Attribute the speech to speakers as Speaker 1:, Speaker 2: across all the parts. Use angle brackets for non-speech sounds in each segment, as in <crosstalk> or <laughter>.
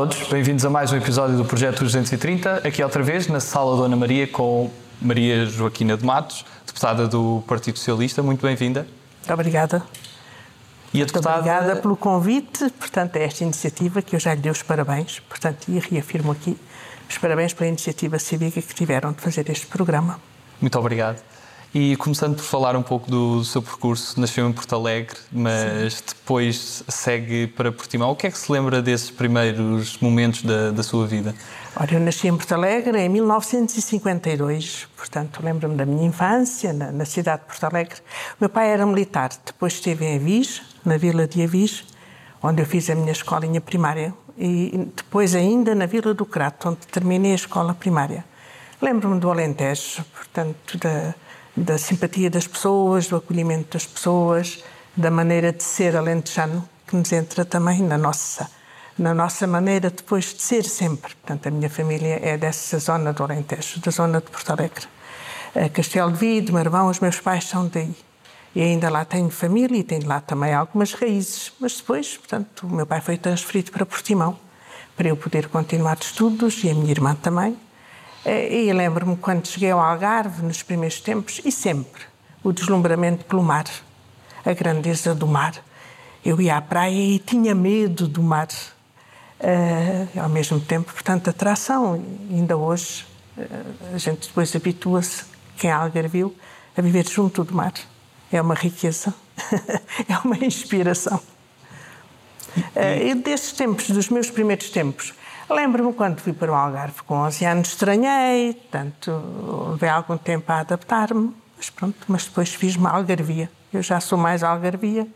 Speaker 1: Todos, bem-vindos a mais um episódio do Projeto 230, aqui outra vez na Sala Dona Maria com Maria Joaquina de Matos, deputada do Partido Socialista. Muito bem-vinda.
Speaker 2: Muito obrigada.
Speaker 1: E a
Speaker 2: Muito obrigada pelo convite, portanto, a esta iniciativa que eu já lhe dei os parabéns, portanto, e reafirmo aqui os parabéns pela iniciativa cívica que tiveram de fazer este programa.
Speaker 1: Muito obrigado. E começando por falar um pouco do seu percurso, nasceu em Porto Alegre, mas Sim. depois segue para Portimão. O que é que se lembra desses primeiros momentos da, da sua vida?
Speaker 2: Ora, eu nasci em Porto Alegre em 1952, portanto lembro-me da minha infância na, na, cidade de Porto Alegre. O meu pai era militar, depois esteve em Avis, na vila de Avis, onde eu fiz a minha escolinha primária, e depois ainda na vila do Crato, onde terminei a escola primária. Lembro-me do Alentejo, portanto, da da simpatia das pessoas, do acolhimento das pessoas, da maneira de ser alentejano, que nos entra também na nossa, na nossa maneira depois de ser sempre. Portanto, a minha família é dessa zona do Alentejo, da zona de Porto Alegre. Castelo de Vido, Marvão, os meus pais são daí. E ainda lá tenho família e tenho lá também algumas raízes. Mas depois, portanto, o meu pai foi transferido para Portimão para eu poder continuar de estudos e a minha irmã também. Eh, e lembro-me quando cheguei ao Algarve, nos primeiros tempos, e sempre, o deslumbramento pelo mar, a grandeza do mar. Eu ia à praia e tinha medo do mar. Uh, ao mesmo tempo, portanto, atração. Ainda hoje, uh, a gente depois habitua-se, quem é algarvio, a viver junto do mar. É uma riqueza, <laughs> é uma inspiração. Uh, e desses tempos, dos meus primeiros tempos, Lembro-me quando fui para o Algarve com 11 anos, estranhei, portanto, levei algum tempo a adaptar-me, mas pronto, mas depois fiz-me algarvia. Eu já sou mais algarvia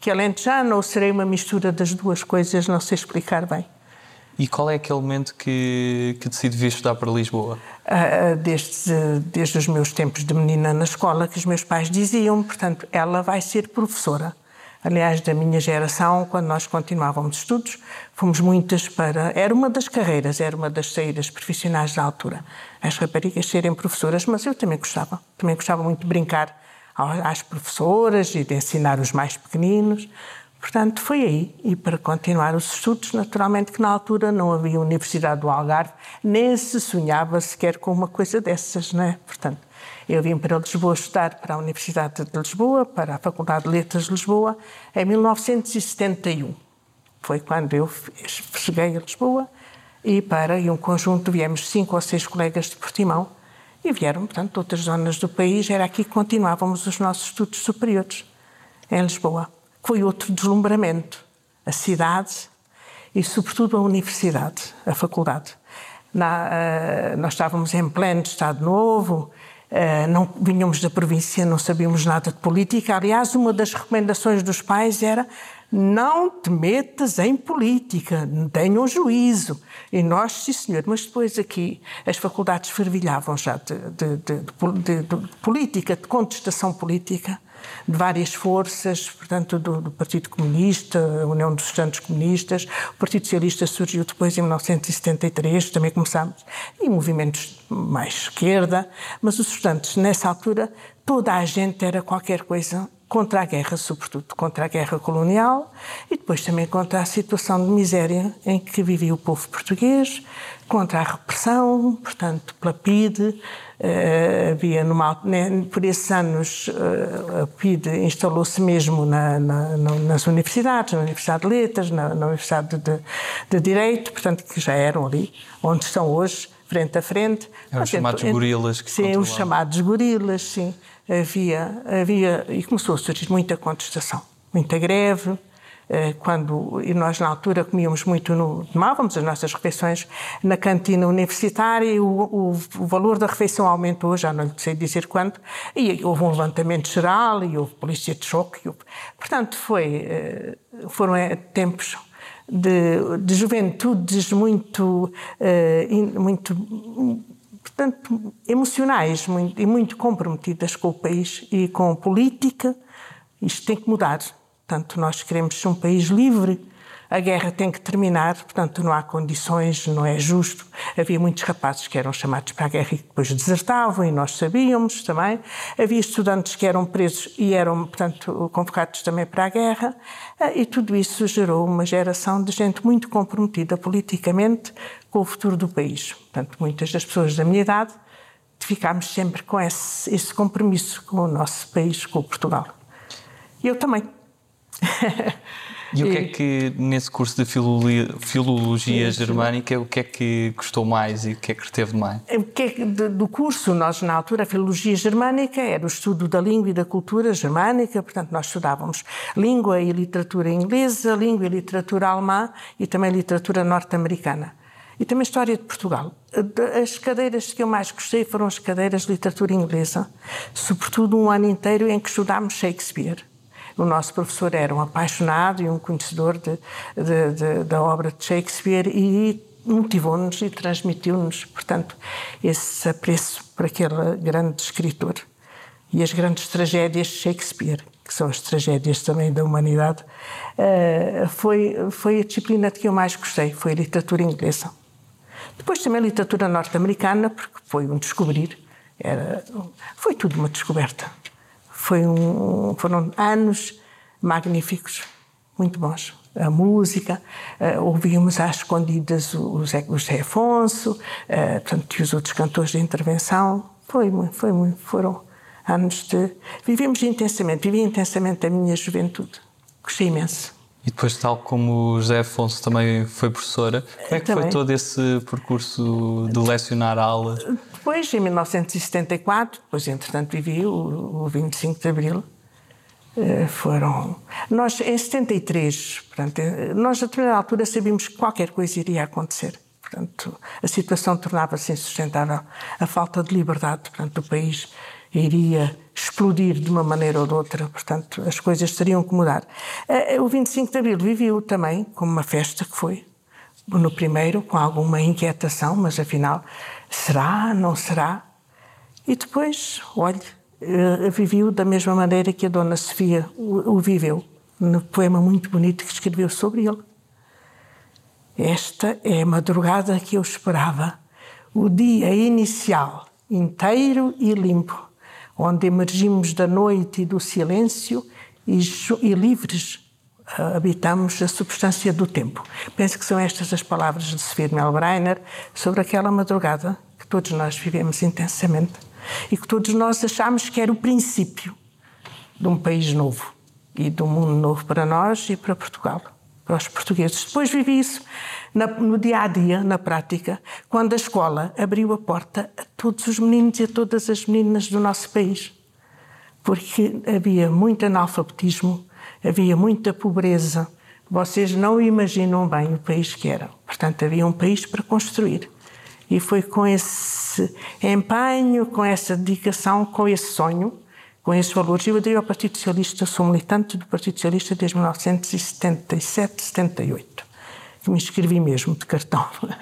Speaker 2: que alentejano, ou serei uma mistura das duas coisas, não sei explicar bem.
Speaker 1: E qual é aquele momento que, que decide vir estudar para Lisboa?
Speaker 2: Uh, desde, desde os meus tempos de menina na escola, que os meus pais diziam, portanto, ela vai ser professora. Aliás, da minha geração, quando nós continuávamos estudos, fomos muitas para. Era uma das carreiras, era uma das saídas profissionais da altura. As raparigas serem professoras, mas eu também gostava. Também gostava muito de brincar às professoras e de ensinar os mais pequeninos. Portanto, foi aí. E para continuar os estudos, naturalmente que na altura não havia Universidade do Algarve, nem se sonhava sequer com uma coisa dessas, não é? Portanto, eu vim para Lisboa estudar para a Universidade de Lisboa, para a Faculdade de Letras de Lisboa, em 1971. Foi quando eu cheguei a Lisboa e para e um conjunto, viemos cinco ou seis colegas de Portimão e vieram, portanto, de outras zonas do país. Era aqui que continuávamos os nossos estudos superiores, em Lisboa. Foi outro deslumbramento. A cidade e, sobretudo, a universidade, a faculdade. Na, uh, nós estávamos em pleno Estado Novo, não vinhamos da província, não sabíamos nada de política. Aliás, uma das recomendações dos pais era não te metas em política, tenham juízo. E nós, sim senhor, mas depois aqui as faculdades fervilhavam já de, de, de, de política, de contestação política de várias forças, portanto, do, do, Partido Comunista, a União dos Estudantes Comunistas, o Partido Socialista surgiu depois em 1973, também começámos, e movimentos mais esquerda, mas os estudantes, nessa altura, toda a gente era qualquer coisa contra a guerra, sobretudo contra a guerra colonial e depois também contra a situação de miséria em que vivia o povo português, contra a repressão, portanto, pela PIDE. Uh, havia numa, né, por esses anos uh, a PIDE instalou-se mesmo na, na, nas universidades, na Universidade de Letras, na, na Universidade de, de, Direito, portanto, que já eram ali, onde estão hoje, frente a frente.
Speaker 1: É os chamados gorilas que
Speaker 2: Sim, os chamados gorilas, sim havia, havia e começou a surgir muita contestação, muita greve. Eh, quando e nós na altura comíamos muito, no, tomávamos as nossas refeições na cantina universitária e o, o, o, valor da refeição aumentou, já não sei dizer quanto, e houve um levantamento geral e houve polícia de choque. Houve, portanto, foi, eh, foram eh, tempos de, de juventudes muito, muito portanto, emocionais muito, e muito comprometidas com o país e com a política. Isto tem que mudar. Portanto, nós queremos ser um país livre, a guerra tem que terminar, portanto não há condições, não é justo. Havia muitos rapazes que eram chamados para a guerra e depois desertavam, e nós sabíamos também. Havia estudantes que eram presos e eram, portanto, convocados também para a guerra. E tudo isso gerou uma geração de gente muito comprometida politicamente com o futuro do país. Portanto, muitas das pessoas da minha idade ficámos sempre com esse, esse compromisso com o nosso país, com Portugal. Eu também. <laughs>
Speaker 1: E o que é que, nesse curso de filologia, filologia germânica, o que é que gostou mais e o que é que reteve mais?
Speaker 2: O que é que, do curso, nós, na altura, a filologia germânica era o estudo da língua e da cultura germânica, portanto, nós estudávamos língua e literatura inglesa, língua e literatura alemã e também literatura norte-americana. E também história de Portugal. As cadeiras que eu mais gostei foram as cadeiras de literatura inglesa, sobretudo um ano inteiro em que estudámos Shakespeare o nosso professor era um apaixonado e um conhecedor de, de, de, da obra de Shakespeare e motivou-nos e transmitiu-nos, portanto, esse apreço por aquele grande escritor. E as grandes tragédias de Shakespeare, que são as tragédias também da humanidade, eh, foi, foi a disciplina de que eu mais gostei, foi a literatura inglesa. Depois também a literatura norte-americana, porque foi um descobrir, era, foi tudo uma descoberta. Foi um, foram anos magníficos, muito bons. A música, uh, ouvimos às escondidas o, Zé, o Zé Afonso, uh, portanto, e os outros cantores de intervenção. Foi, foi, foram anos de. Vivemos intensamente, vivi intensamente a minha juventude. Gostei imenso.
Speaker 1: E depois, tal como o José Afonso também foi professora, como é que também. foi todo esse percurso de lecionar aula?
Speaker 2: Depois, em 1974, depois entretanto vivi o, o 25 de Abril, eh, foram... Nós, em 73, portanto, eh, nós a determinada altura sabíamos que qualquer coisa iria acontecer. Portanto, a situação tornava-se insustentável. A falta de liberdade, portanto, do país iria explodir de uma maneira ou de outra, portanto, as coisas teriam que mudar. Eh, o 25 de Abril viveu também como uma festa que foi, no primeiro, com alguma inquietação, mas afinal Será? Não será? E depois, olhe, eh, viveu da mesma maneira que a Dona Sofia o viveu, no poema muito bonito que escreveu sobre ele. Esta é a madrugada que eu esperava, o dia inicial, inteiro e limpo, onde emergimos da noite e do silêncio e, e livres habitamos a substância do tempo. Penso que são estas as palavras de Sofia Melbreiner sobre aquela madrugada que todos nós vivemos intensamente e que todos nós achamos que era o princípio de um país novo e de um mundo novo para nós e para Portugal, para os portugueses. Depois vivi isso no dia a dia, na prática, quando a escola abriu a porta a todos os meninos e a todas as meninas do nosso país. Porque havia muito analfabetismo, havia muita pobreza. Vocês não imaginam bem o país que era. Portanto, havia um país para construir. E foi com esse empenho, com essa dedicação, com esse sonho, com esses valores. Eu aderi ao Partido Socialista, sou militante do Partido Socialista desde 1977, 78. Que me inscrevi mesmo de cartão. <laughs>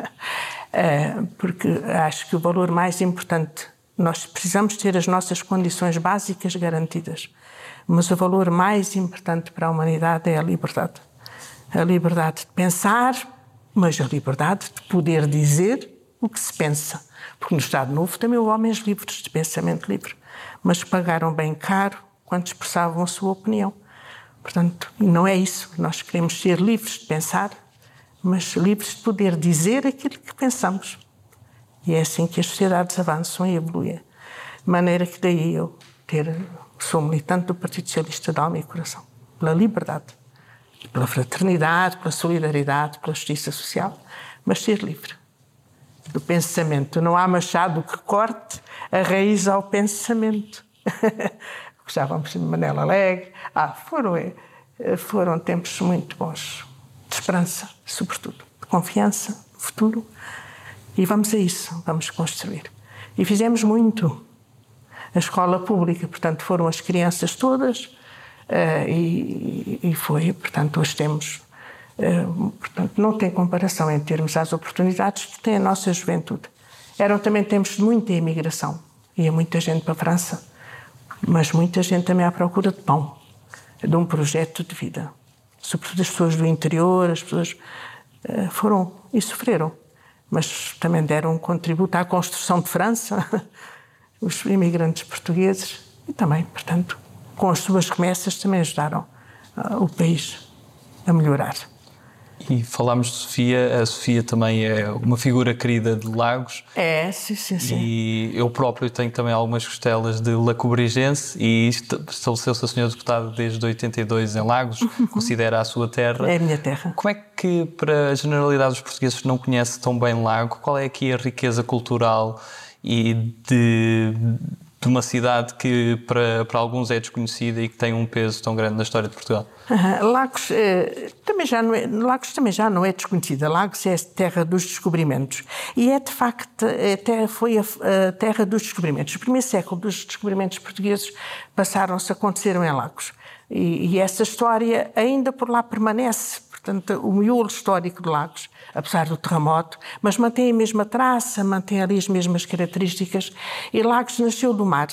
Speaker 2: Eh, porque acho que o valor mais importante, nós precisamos ter as nossas condições básicas garantidas. Mas o valor mais importante para a humanidade é a liberdade. A liberdade de pensar, mas a liberdade de poder dizer o que se pensa. Porque no Estado Novo também houve homens livres, de pensamento livre, mas pagaram bem caro quando expressavam a sua opinião. Portanto, não é isso. Nós queremos ser livres de pensar, mas livres de poder dizer aquilo que pensamos. E é assim que as sociedades avançam e evoluem. De maneira que daí eu ter Sou militante do Partido Socialista de alma e coração. Pela liberdade, pela fraternidade, pela solidariedade, pela justiça social, mas ser livre do pensamento. Não há machado que corte a raiz ao pensamento. <laughs> Gostávamos de Manela Alegre. Ah, foram, eh, foram tempos muito bons. De esperança, sobretudo. De confiança no futuro. E vamos a isso, vamos construir. E fizemos muito a escola pública. Portanto, foram as crianças todas uh, e, e, foi, portanto, hoje temos. Uh, portanto, não tem comparação em termos as oportunidades que tem a nossa juventude. Eram também tempos de muita imigração. Ia muita gente para a França, mas muita gente também à procura de pão, de um projeto de vida. Sobretudo as pessoas do interior, as pessoas uh, foram e sofreram, mas também deram um contributo à construção de França, <laughs> os imigrantes portugueses, e também, portanto, com as suas remessas também ajudaram uh, o país a melhorar.
Speaker 1: E falámos de Sofia, a Sofia também é uma figura querida de Lagos.
Speaker 2: É, sim, sim, sim.
Speaker 1: E eu próprio tenho também algumas costelas de Lacobrigense e estabeleceu-se a senhora deputada desde 82 em Lagos, <laughs> considera a sua terra.
Speaker 2: É a minha terra.
Speaker 1: Como é que, para a generalidade dos portugueses que não conhece tão bem Lago, qual é aqui a riqueza cultural e de de uma cidade que para, para alguns é desconhecida e que tem um peso tão grande na história de Portugal?
Speaker 2: Lagos, eh, também já não é, Lagos também já não é desconhecida. Lagos é a terra dos descobrimentos. E é, de facto, até foi a, a, terra dos descobrimentos. O primeiro século dos descobrimentos portugueses passaram-se, aconteceram em Lagos. E, e essa história ainda por lá permanece. Portanto, o miolo histórico de Lagos apesar do terremoto, mas mantém a mesma traça, mantém ali as mesmas características. E Lagos nasceu do mar.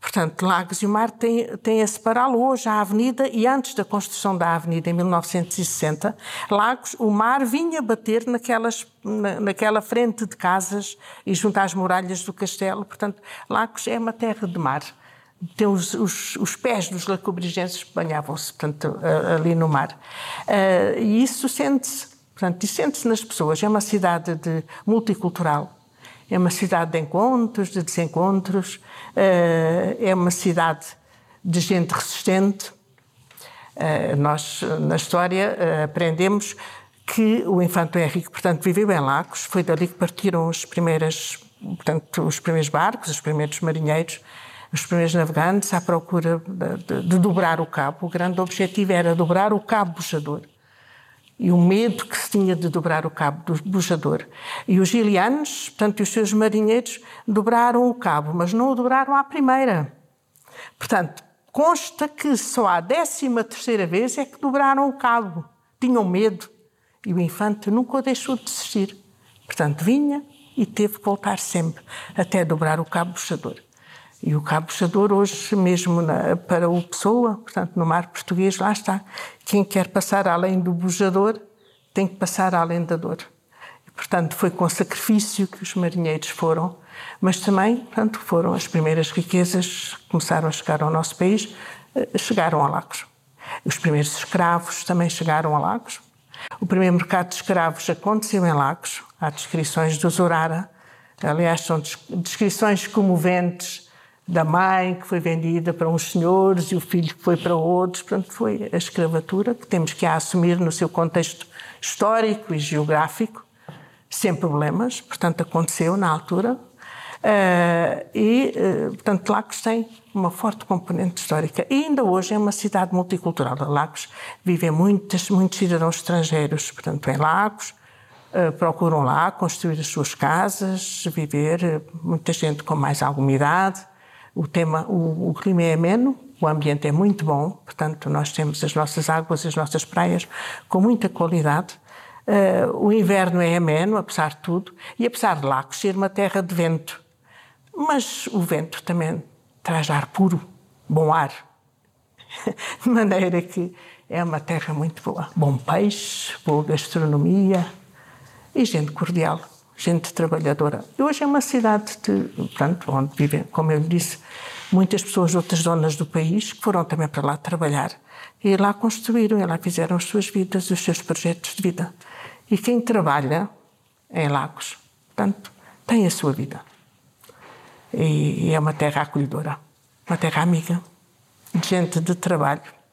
Speaker 2: Portanto, Lagos e o mar têm, têm a separá-lo hoje à avenida e antes da construção da avenida, em 1960, Lagos, o mar vinha bater naquelas, na, naquela frente de casas e junto às muralhas do castelo. Portanto, Lagos é uma terra de mar. Tem os, os, os pés dos lacobrigenses banhavam-se ali no mar. Uh, e isso sente-se Portanto, sente-se nas pessoas. É uma cidade de, multicultural, é uma cidade de encontros, de desencontros, eh, é uma cidade de gente resistente. Eh, nós, na história, aprendemos que o Infante Henrique, portanto, viveu em Lagos, foi dali que partiram os primeiros, portanto, os primeiros barcos, os primeiros marinheiros, os primeiros navegantes à procura de, de, de dobrar o cabo. O grande objetivo era dobrar o cabo buchador e o medo que se tinha de dobrar o cabo do bujador. E os gilianos, portanto, os seus marinheiros, dobraram o cabo, mas não o dobraram à primeira. Portanto, consta que só à décima terceira vez é que dobraram o cabo. Tinham medo. E o infante nunca o deixou de desistir. Portanto, vinha e teve que voltar sempre até dobrar o cabo buchador. E o cabo buchador hoje mesmo na, para o Pessoa, portanto no mar português, lá está. Quem quer passar além do bujador tem que passar além da dor. E, portanto foi com sacrifício que os marinheiros foram, mas também, portanto, foram as primeiras riquezas que começaram a chegar ao nosso país, eh, chegaram a Lagos. Os primeiros escravos também chegaram a Lagos. O primeiro mercado de escravos aconteceu em Lagos. Há descrições do Zorara. Aliás, são descrições comoventes da mãe que foi vendida para uns senhores e o filho que foi para outros. Portanto, foi a escravatura que temos que assumir no seu contexto histórico e geográfico, sem problemas. Portanto, aconteceu na altura. Uh, e, uh, portanto, Lagos tem uma forte componente histórica. E ainda hoje é uma cidade multicultural. Lagos vivem muitos, muitos cidadãos estrangeiros, portanto, em Lagos, uh, procuram lá construir as suas casas, viver, muita gente com mais alguma idade, o tema, o, o clima é ameno, o ambiente é muito bom, portanto nós temos as nossas águas, as nossas praias com muita qualidade. Uh, o inverno é ameno, apesar de tudo, e apesar de Lagos ser uma terra de vento. Mas o vento também traz ar puro, bom ar. <laughs> de maneira que é uma terra muito boa. Bom peixe, boa gastronomia e gente cordial gente trabalhadora. E hoje é uma cidade de, portanto, onde vivem, como eu disse, muitas pessoas de outras zonas do país que foram também para lá trabalhar e lá construíram, e lá fizeram as suas vidas, os seus projetos de vida. E quem trabalha em Lagos, portanto, tem a sua vida. E, e é uma terra acolhedora, uma terra amiga, de gente de trabalho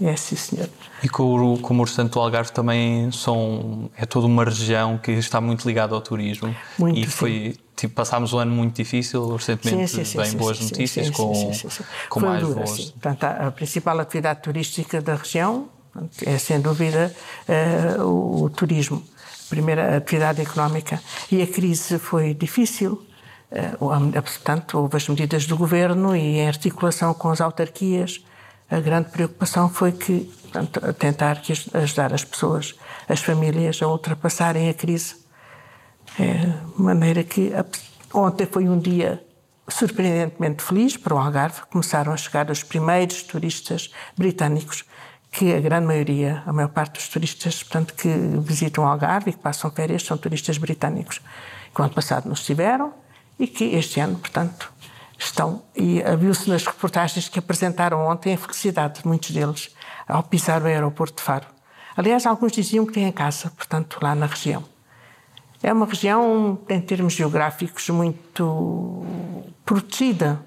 Speaker 2: é, sim, senhor.
Speaker 1: E como, como o Santo Algarve também são, é toda uma região que está muito ligada ao turismo.
Speaker 2: Muito,
Speaker 1: e foi, sim. tipo, passámos um ano muito difícil, recentemente sim, sim, bem boas notícias, com, com mais dura, voos.
Speaker 2: Portanto, a principal atividade turística da região é, sem dúvida, uh, o, o, turismo. Primeira atividade económica. E a crise foi difícil. Uh, portanto, houve as medidas do governo e em articulação com as autarquias, a grande preocupação foi que portanto, tentar que ajudar as pessoas, as famílias a ultrapassarem a crise. É, maneira que ontem foi um dia surpreendentemente feliz para o Algarve. Começaram a chegar os primeiros turistas britânicos que a grande maioria, a maior parte dos turistas, portanto, que visitam Algarve e que passam férias são turistas britânicos, que o ano passado não estiveram e que este ano, portanto, estão. E viu-se nas reportagens que apresentaram ontem a felicidade de muitos deles ao pisar o aeroporto de Faro. Aliás, alguns diziam que têm casa, portanto, lá na região. É uma região, em termos geográficos, muito protegida.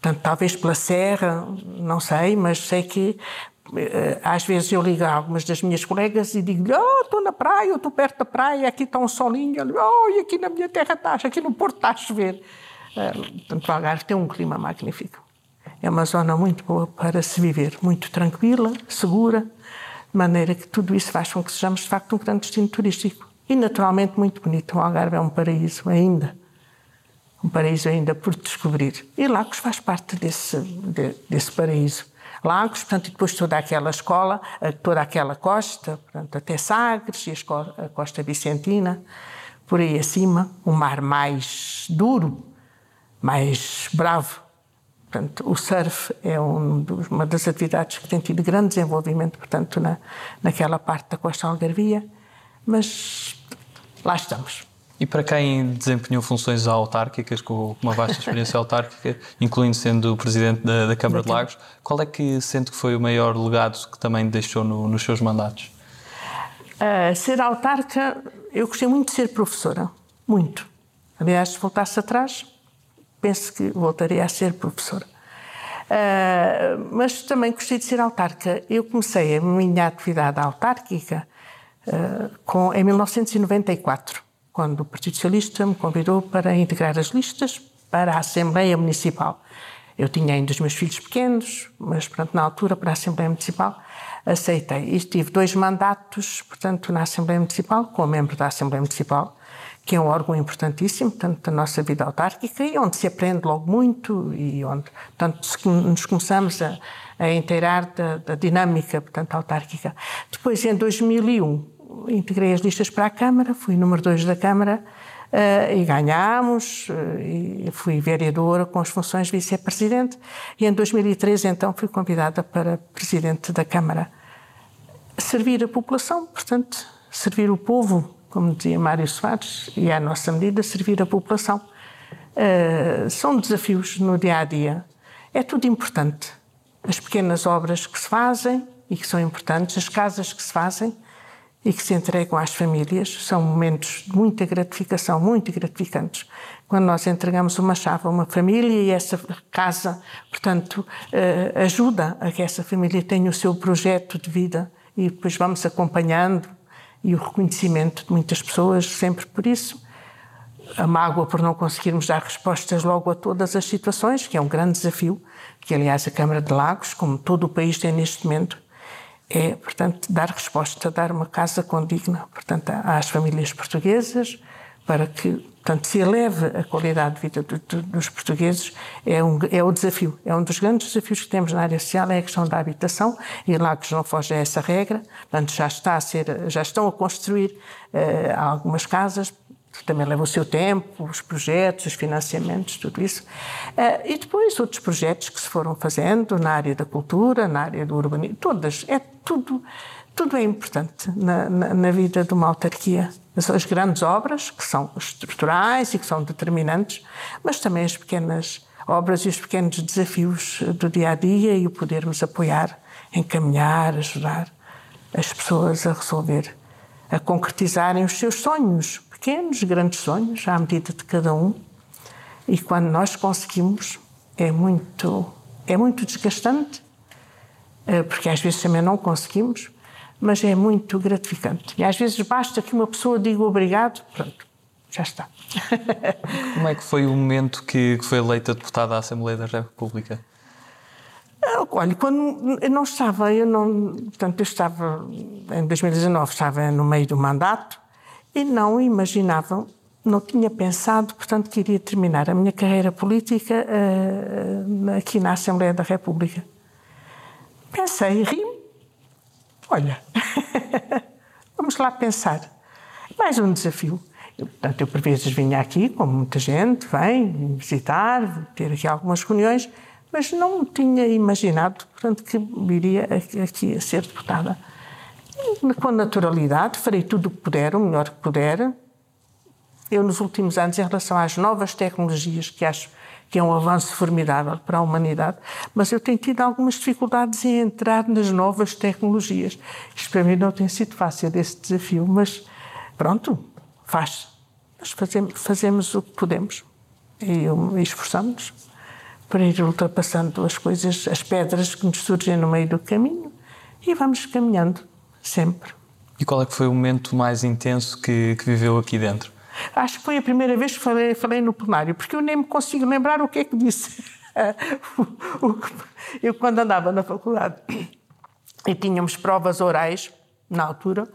Speaker 2: Portanto, talvez pela serra, não sei, mas sei que eh, às vezes eu ligo a algumas das minhas colegas e digo-lhe: Oh, estou na praia, estou perto da praia, aqui está um solinho. Oh, e aqui na minha terra está, aqui no Porto está a chover. Eh, portanto, o Algarve tem um clima magnífico. É uma zona muito boa para se viver, muito tranquila, segura, de maneira que tudo isso faz com que sejamos, de facto, um grande destino turístico. E, naturalmente, muito bonito. O Algarve é um paraíso ainda. Um paraíso ainda por descobrir. E Lagos faz parte desse, de, desse paraíso. Lagos, portanto, e depois toda aquela escola, toda aquela costa, portanto, até Sagres e a costa vicentina, por aí acima, um mar mais duro, mais bravo. Portanto, o surf é um dos, uma das atividades que tem tido grande desenvolvimento, portanto, na, naquela parte da costa algarvia, mas lá estamos.
Speaker 1: E para quem desempenhou funções autárquicas, com uma vasta experiência <laughs> autárquica, incluindo sendo presidente da, da Câmara de Lagos, qual é que sente que foi o maior legado que também deixou no, nos seus mandatos?
Speaker 2: Uh, ser autarca, eu gostei muito de ser professora, muito. Aliás, se voltasse atrás, penso que voltaria a ser professora. Uh, mas também gostei de ser autarca. Eu comecei a minha atividade autárquica uh, com, em 1994, quando o Partido Socialista me convidou para integrar as listas para a Assembleia Municipal. Eu tinha ainda os meus filhos pequenos, mas pronto, na altura, para a Assembleia Municipal, aceitei. E tive dois mandatos, portanto, na Assembleia Municipal, como membro da Assembleia Municipal, que é um órgão importantíssimo, tanto da nossa vida autárquica, e onde se aprende logo muito e onde, portanto, nos começamos a, a inteirar da, da, dinâmica, portanto, autárquica. Depois, em 2001, integrei as listas para a Câmara, fui número 2 da Câmara uh, e ganhámos, uh, e fui vereadora com as funções de vice-presidente, e em 2013, então, fui convidada para presidente da Câmara. Servir a população, portanto, servir o povo, como dizia Mário Soares, e à nossa medida, servir a população. Uh, são desafios no dia a dia. É tudo importante. As pequenas obras que se fazem e que são importantes, as casas que se fazem e que se entregam às famílias, são momentos de muita gratificação, muito gratificantes. Quando nós entregamos uma chave a uma família e essa casa, portanto, uh, ajuda a que essa família tenha o seu projeto de vida e depois vamos acompanhando e o reconhecimento de muitas pessoas sempre por isso. A mágoa por não conseguirmos dar respostas logo a todas as situações, que é um grande desafio, que aliás a Câmara de Lagos, como todo o país tem neste momento, é, portanto, dar resposta, dar uma casa condigna, portanto, às famílias portuguesas, para que Portanto, se eleve a qualidade de vida do, do, dos portugueses, é, um, é o desafio. É um dos grandes desafios que temos na área social, é a questão da habitação, e Lagos não foge a essa regra. Portanto, já, está a ser, já estão a construir uh, algumas casas, também leva o seu tempo, os projetos, os financiamentos, tudo isso. Uh, e depois outros projetos que se foram fazendo na área da cultura, na área do urbanismo, todas, é tudo tudo é importante na, na, na, vida de uma autarquia. As grandes obras, que são estruturais e que são determinantes, mas também as pequenas obras e os pequenos desafios do dia a dia e o podermos apoiar, encaminhar, ajudar as pessoas a resolver, a concretizarem os seus sonhos, pequenos, grandes sonhos, à medida de cada um. E quando nós conseguimos, é muito, é muito desgastante, eh, porque às vezes também não conseguimos, mas é muito gratificante. E às vezes basta que uma pessoa diga obrigado, pronto, já está. <laughs>
Speaker 1: Como é que foi o momento que foi eleita deputada à Assembleia da República?
Speaker 2: Ah, olha, quando eu não estava, eu não, portanto, eu estava em 2019, estava no meio do mandato e não imaginava, não tinha pensado, portanto, que iria terminar a minha carreira política uh, aqui na Assembleia da República. Pensei, ri Olha, <laughs> vamos lá pensar. Mais um desafio. Eu, portanto, eu por vezes vinha aqui, como muita gente, vem visitar, ter aqui algumas reuniões, mas não tinha imaginado, portanto, que viria aqui a ser deputada. Com naturalidade, farei tudo o que puder, o melhor que puder. Eu, nos últimos anos, em relação às novas tecnologias, que acho que é um avanço formidável para a humanidade, mas eu tenho tido algumas dificuldades em entrar nas novas tecnologias. Isto para mim não tem sido fácil, esse desafio, mas pronto, faz. Nós fazemos, fazemos o que podemos e, e esforçamos para ir ultrapassando as coisas, as pedras que nos surgem no meio do caminho e vamos caminhando sempre.
Speaker 1: E qual é que foi o momento mais intenso que, que viveu aqui dentro?
Speaker 2: Acho que foi a primeira vez que falei, falei no plenário, porque eu nem me consigo lembrar o que é que disse. <laughs> eu, quando andava na faculdade e tínhamos provas orais, na altura,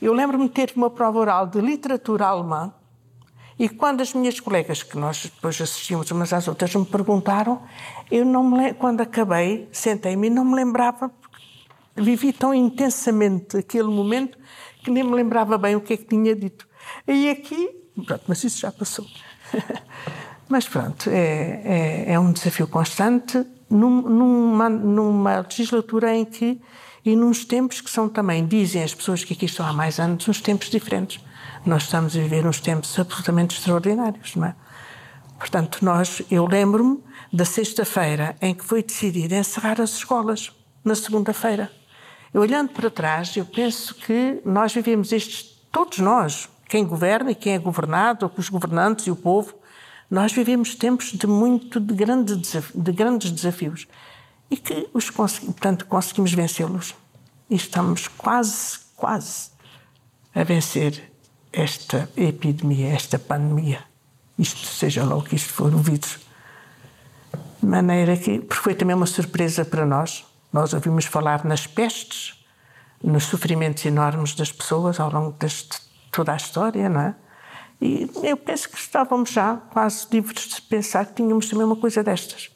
Speaker 2: eu lembro-me de ter uma prova oral de literatura alemã e quando as minhas colegas, que nós depois assistimos umas às outras, me perguntaram, eu não me, quando acabei, sentei-me e não me lembrava, vivi tão intensamente aquele momento que nem me lembrava bem o que é que tinha dito. E aqui Pronto, mas isso já passou. <laughs> mas pronto, é, é, é, um desafio constante num, numa, numa legislatura em que, e nos tempos que são também, dizem as pessoas que aqui estão há mais anos, uns tempos diferentes. Nós estamos a viver uns tempos absolutamente extraordinários, não é? Portanto, nós, eu lembro-me da sexta-feira em que foi decidido encerrar as escolas, na segunda-feira. Olhando para trás, eu penso que nós vivemos estes, todos nós, quem governa e quem é governado, os governantes e o povo, nós vivemos tempos de muito de, grande de grandes desafios e que os portanto conseguimos vencê-los e estamos quase quase a vencer esta epidemia, esta pandemia. Isto seja lá o que isto for, o vírus. De maneira que, porque foi também uma surpresa para nós. Nós ouvimos falar nas pestes, nos sofrimentos enormes das pessoas ao longo deste toda a história, não é? E eu penso que estávamos já quase livres de pensar que tínhamos também uma coisa destas.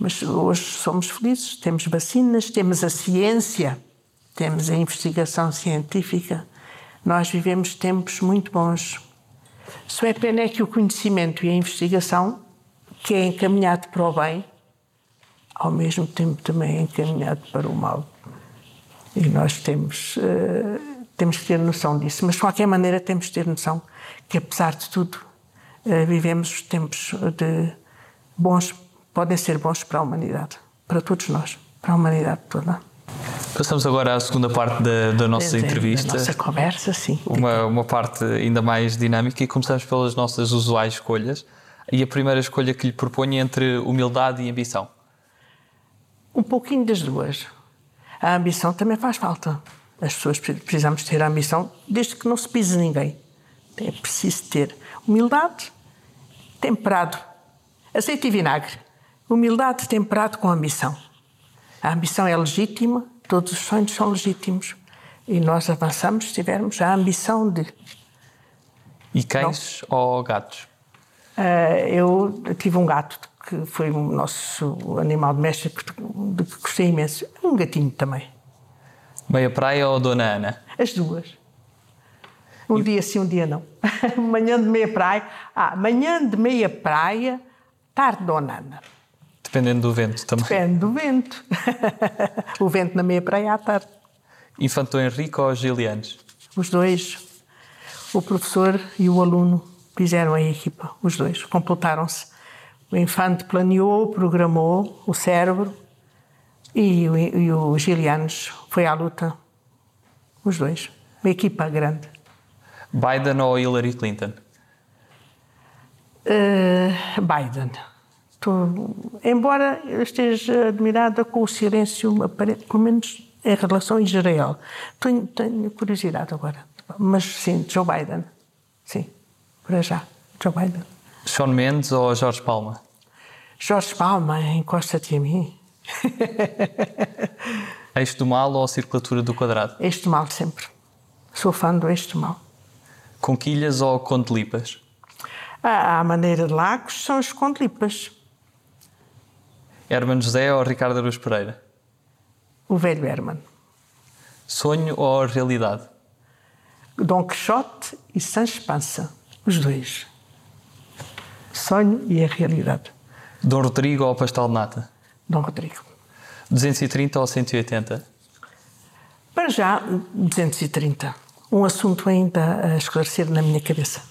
Speaker 2: Mas hoje somos felizes, temos vacinas, temos a ciência, temos a investigação científica. Nós vivemos tempos muito bons. Só é pena é que o conhecimento e a investigação, que é encaminhado para o bem, ao mesmo tempo também é encaminhado para o mal. E nós temos. Uh, temos que ter noção disso, mas de qualquer maneira temos que ter noção que, apesar de tudo, eh, vivemos tempos de bons, podem ser bons para a humanidade, para todos nós, para a humanidade toda.
Speaker 1: Passamos agora à segunda parte da, da nossa entrevista. Da
Speaker 2: nossa conversa, sim.
Speaker 1: Uma, uma parte ainda mais dinâmica e começamos pelas nossas usuais escolhas. E a primeira escolha que lhe proponho é entre humildade e ambição.
Speaker 2: Um pouquinho das duas. A ambição também faz falta. As pessoas precisamos ter a ambição, desde que não se pise ninguém. É preciso ter humildade, temperado, azeite e vinagre. Humildade temperado com ambição. A ambição é legítima, todos os sonhos são legítimos. E nós avançamos se tivermos a ambição de.
Speaker 1: E cães não. ou gatos?
Speaker 2: Uh, eu tive um gato que foi o nosso animal doméstico de que gostei imenso. Um gatinho também.
Speaker 1: Meia praia ou Dona Ana?
Speaker 2: As duas. Um e... dia sim, um dia não. <laughs> manhã de meia praia. Ah, manhã de meia praia, tarde Dona Ana.
Speaker 1: Dependendo do vento também.
Speaker 2: Depende do vento. <laughs> o vento na meia praia à tarde.
Speaker 1: Infanto Henrique ou Gilianes?
Speaker 2: Os dois. O professor e o aluno fizeram a equipa, os dois, completaram-se. O infante planeou, programou o cérebro e, e o Gilianos foi à luta, os dois, uma equipa grande.
Speaker 1: Biden ou Hillary Clinton?
Speaker 2: Uh, Biden. Embora esteja admirada com o silêncio, pelo menos em relação a Israel. Tenho, tenho curiosidade agora. Mas sim, Joe Biden. Sim, para já. Joe Biden.
Speaker 1: Sean Mendes ou Jorge Palma?
Speaker 2: Jorge Palma, encosta-te a mim. <laughs>
Speaker 1: eixo do mal ou circulatura do quadrado?
Speaker 2: Eixo do mal sempre. Sou fã do eixo do mal.
Speaker 1: Conquilhas ou contelipas?
Speaker 2: À maneira de Lagos são os contelipas.
Speaker 1: Herman José ou Ricardo Aruz Pereira?
Speaker 2: O velho Herman.
Speaker 1: Sonho ou realidade?
Speaker 2: Dom Quixote e Sancho Pança. Os dois. Sonho e a realidade.
Speaker 1: Dom Rodrigo ou pastel de nata?
Speaker 2: Dom Rodrigo.
Speaker 1: 230 ou 180?
Speaker 2: Para já, 230. Um assunto ainda a esclarecer na minha cabeça.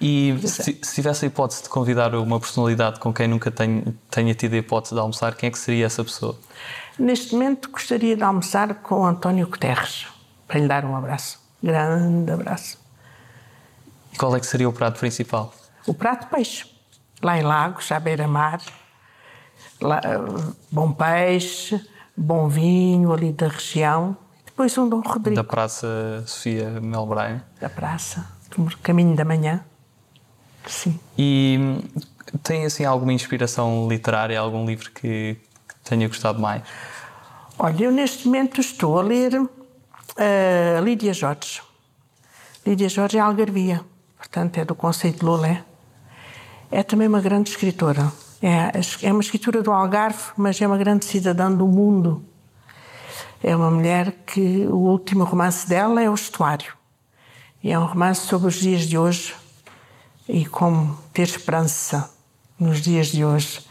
Speaker 1: E <laughs> se, se, tivesse a hipótese de convidar uma personalidade com quem nunca tenha, tenha tido a hipótese de almoçar, quem é que seria essa pessoa?
Speaker 2: Neste momento gostaria de almoçar com António Guterres, para lhe dar um abraço. Grande abraço.
Speaker 1: E qual é que seria o prato principal?
Speaker 2: O prato peixe. Lá em Lagos, à beira-mar, bom peixe, bom vinho ali da região. Depois um Dom Rodrigo.
Speaker 1: Da Praça Sofia Melbrain.
Speaker 2: Da Praça, Caminho da Manhã. Sim.
Speaker 1: E tem assim alguma inspiração literária, algum livro que, que tenha gostado mais?
Speaker 2: Olha, eu neste momento estou a ler uh, Lídia Jorge. Lídia Jorge é algarvia, portanto é do Conceito de Lolé. É também uma grande escritora. É, é uma escritora do Algarve, mas é uma grande cidadã do mundo. É uma mulher que o último romance dela é O Estuário. E é um romance sobre os dias de hoje, e como ter esperança nos dias de hoje.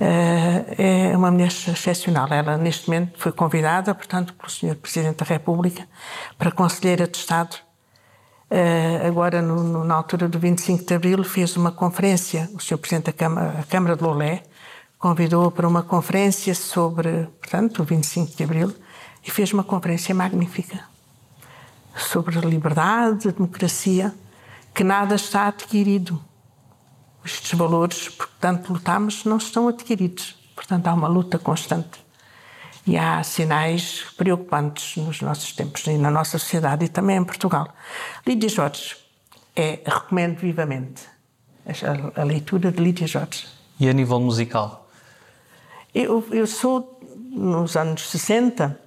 Speaker 2: Eh, é uma mulher excepcional. Ela, neste momento, foi convidada, portanto, pelo Sr. Presidente da República para Conselheira de Estado. Eh, agora, no, no, na altura do 25 de Abril, fez uma conferência, o Sr. Presidente da Câmara, a Câmara de Lolé convidou para uma conferência sobre, portanto, o 25 de Abril, e fez uma conferência magnífica sobre liberdade, democracia que nada está adquirido. Estes valores, por tanto lutamos, não estão adquiridos. Portanto, há uma luta constante. E há sinais preocupantes nos nossos tempos e na nossa sociedade e também em Portugal. Lídia Jorge, é, recomendo vivamente a, a leitura de Lídia Jorge.
Speaker 1: E a nível musical?
Speaker 2: Eu, eu sou, nos anos 60,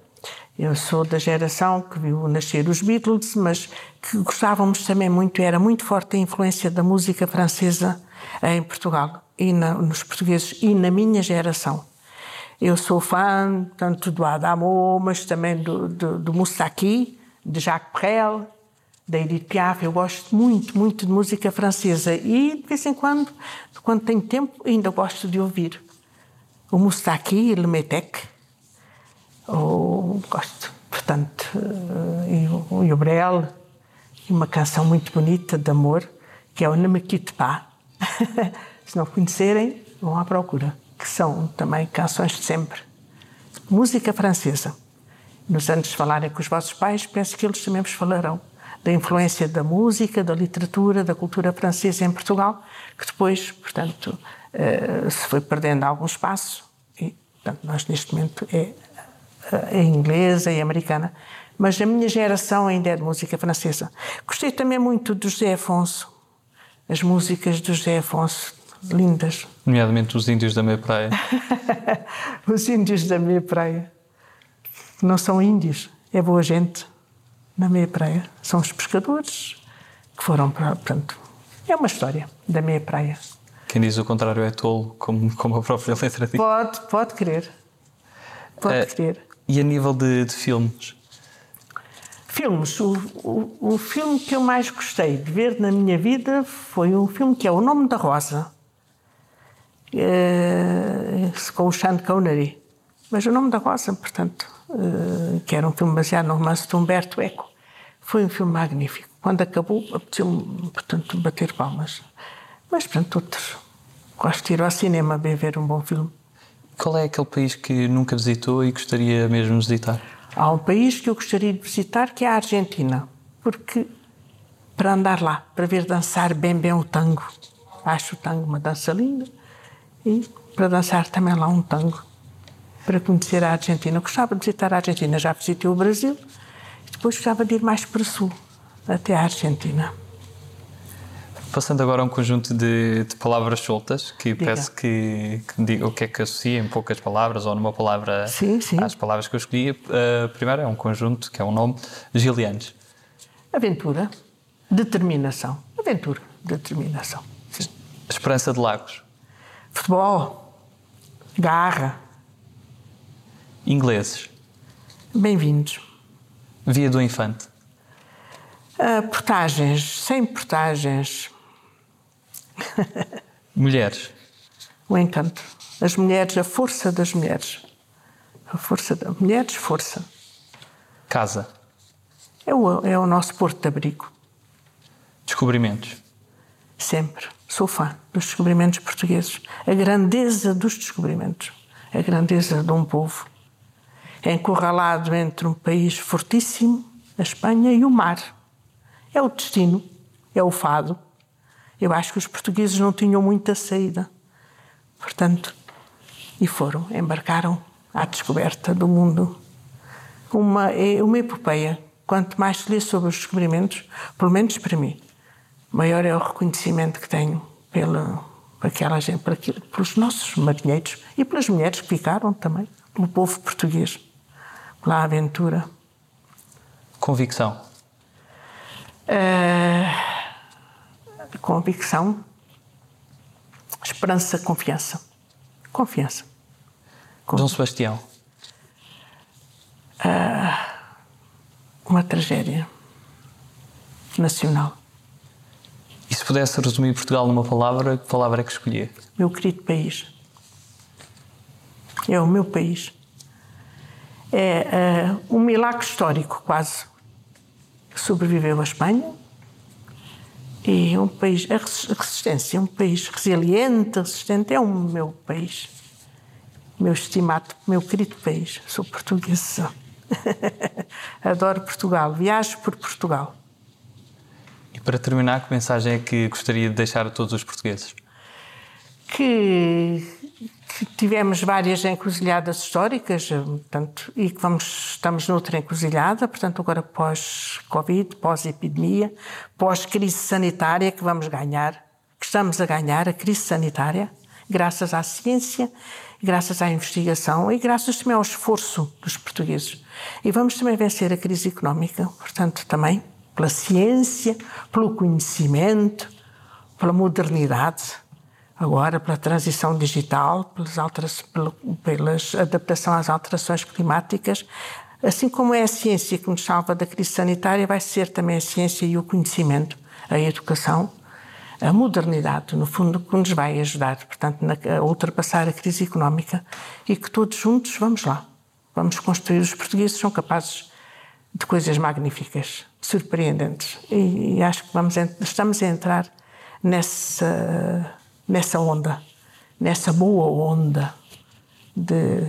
Speaker 2: eu sou da geração que viu nascer os Beatles, mas que gostávamos também muito, era muito forte a influência da música francesa em Portugal e na, nos portugueses e na minha geração. Eu sou fã tanto do Adamo, mas também do, do, do Moussaki, de Jacques Brel, da Edith Piaf. Eu gosto muito, muito de música francesa e de vez em quando, quando tenho tempo, ainda gosto de ouvir o Moussaki e Le Metec ou gosto, portanto, eh, e o, e o Brel, e uma canção muito bonita de amor, que é o Ne me. <laughs> Se não conhecerem, vão à procura, que são também canções de sempre. Música francesa. Nos anos de falarem com os vossos pais, penso que eles também vos falarão da influência da música, da literatura, da cultura francesa em Portugal, que depois, portanto, eh, se foi perdendo algum espaço e, portanto, nós neste momento é é inglesa e americana, mas a minha geração ainda é de música francesa. Gostei também muito do José Afonso, as músicas do José Afonso, lindas.
Speaker 1: Nomeadamente os índios da minha praia. <laughs>
Speaker 2: os índios da minha praia. Não são índios, é boa gente na minha praia. São os pescadores que foram para. Portanto, é uma história da minha praia.
Speaker 1: Quem diz o contrário é tolo, como, como a própria letra diz.
Speaker 2: Pode, pode crer. Pode é, crer.
Speaker 1: E a nível de, de filmes?
Speaker 2: Filmes. O, o, o, filme que eu mais gostei de ver na minha vida foi um filme que é O Nome da Rosa, é, com o Sean Connery. Mas O Nome da Rosa, portanto, é, que era um filme baseado no romance de Humberto Eco, foi um filme magnífico. Quando acabou, apeteceu-me, portanto, bater palmas. Mas, portanto, outros. Gosto de ir ao cinema ver um bom filme.
Speaker 1: Qual é aquele país que nunca visitou e gostaria mesmo de visitar?
Speaker 2: Há um país que eu gostaria de visitar que é a Argentina, porque para andar lá, para ver dançar bem bem o tango. Acho o tango uma dança linda e para dançar também lá um tango, para conhecer a Argentina. Eu gostava de visitar a Argentina, já visitei o Brasil e depois gostava de ir mais para o sul, até a Argentina.
Speaker 1: Passando agora a um conjunto de, de palavras soltas, que Diga. parece que, que diga o que é que associa em poucas palavras ou numa palavra
Speaker 2: sim, sim.
Speaker 1: às palavras que eu escolhi. Uh, primeiro é um conjunto, que é um nome, Gilianes.
Speaker 2: Aventura, determinação. Aventura, determinação. Sim.
Speaker 1: Esperança de Lagos.
Speaker 2: Futebol, garra.
Speaker 1: Ingleses.
Speaker 2: Bem-vindos.
Speaker 1: Via do Infante.
Speaker 2: Uh, portagens, sem portagens, <laughs>
Speaker 1: Mulheres.
Speaker 2: O encanto. As mulheres, a força das mulheres. A força das mulheres, força.
Speaker 1: Casa.
Speaker 2: É o, é o nosso porto de abrigo.
Speaker 1: Descobrimentos.
Speaker 2: Sempre. Sou fã dos descobrimentos portugueses. A grandeza dos descobrimentos. A grandeza de um povo. É encurralado entre um país fortíssimo, a Espanha, e o mar. É o destino. É o fado. Eu acho que os portugueses não tinham muita saída. Portanto, e foram, embarcaram à descoberta do mundo. Uma, é uma epopeia. Quanto mais se lê sobre os descobrimentos, pelo menos para mim, maior é o reconhecimento que tenho pela, por aquela por aquilo, pelos nossos marinheiros e pelas mulheres que ficaram também, pelo povo português, pela aventura.
Speaker 1: Convicção.
Speaker 2: Uh, convicção, esperança, confiança. Confiança.
Speaker 1: Dom Sebastião.
Speaker 2: Uh, uma tragédia nacional.
Speaker 1: E se pudesse resumir Portugal numa palavra, que palavra é que escolhia?
Speaker 2: Meu querido país. É o meu país. É uh, um milagre histórico, quase. Sobreviveu a Espanha. E um país, a resistência, um país resiliente, resistente, é o meu país. Meu estimado, meu querido país. Sou portuguesa. <laughs> Adoro Portugal. Viajo por Portugal.
Speaker 1: E para terminar, que mensagem é que gostaria de deixar a todos os portugueses?
Speaker 2: Que, que tivemos várias encruzilhadas históricas portanto, e que vamos, estamos noutra encruzilhada, portanto, agora pós-Covid, pós-epidemia, pós-crise sanitária que vamos ganhar, que estamos a ganhar, a crise sanitária, graças à ciência, graças à investigação e graças também ao esforço dos portugueses. E vamos também vencer a crise económica, portanto, também pela ciência, pelo conhecimento, pela modernidade, agora pela transição digital, pelas, adaptação às alterações climáticas, assim como é a ciência que nos salva da crise sanitária, vai ser também a ciência e o conhecimento, a educação, a modernidade, no fundo, que nos vai ajudar, portanto, a ultrapassar a crise económica e que todos juntos vamos lá, vamos construir. Os portugueses são capazes de coisas magníficas surpreendentes. E, acho que vamos, estamos a entrar nessa, nessa onda, nessa boa onda de,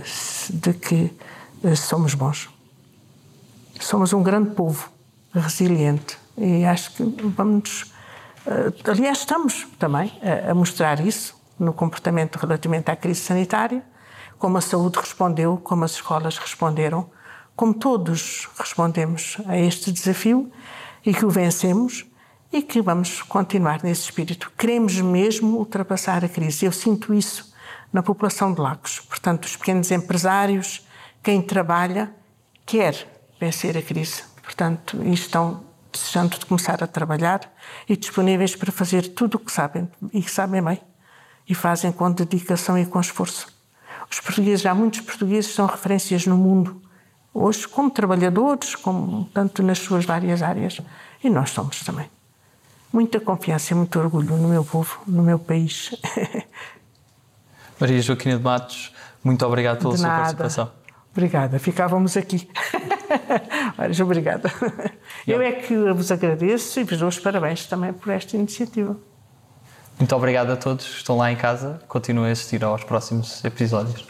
Speaker 2: de que eh, somos bons. Somos um grande povo, resiliente, e acho que vamos. Eh, aliás, estamos também a mostrar isso no comportamento relativamente à crise sanitária, como a saúde respondeu, como as escolas responderam como todos respondemos a este desafio e que o vencemos e que vamos continuar nesse espírito. Queremos mesmo ultrapassar a crise. Eu sinto isso na população de Lagos. Portanto, os pequenos empresários, quem trabalha, quer vencer a crise. Portanto, estão desejando de começar a trabalhar e disponíveis para fazer tudo o que sabem e que sabem bem e fazem com dedicação e com esforço. Os portugueses, há muitos portugueses são referências no mundo hoje como trabalhadores, como, tanto nas suas várias áreas. E nós somos também. Muita confiança e muito orgulho no meu povo, no meu país. <laughs>
Speaker 1: Maria Joaquina de Matos, muito obrigado pela
Speaker 2: de
Speaker 1: sua
Speaker 2: nada.
Speaker 1: participação.
Speaker 2: Obrigada, ficávamos aqui. <laughs> Maria, obrigada. Eu é que vos agradeço e vos dou os parabéns também por esta iniciativa.
Speaker 1: Muito obrigado a todos que estão lá em casa. Continuem a assistir aos próximos episódios.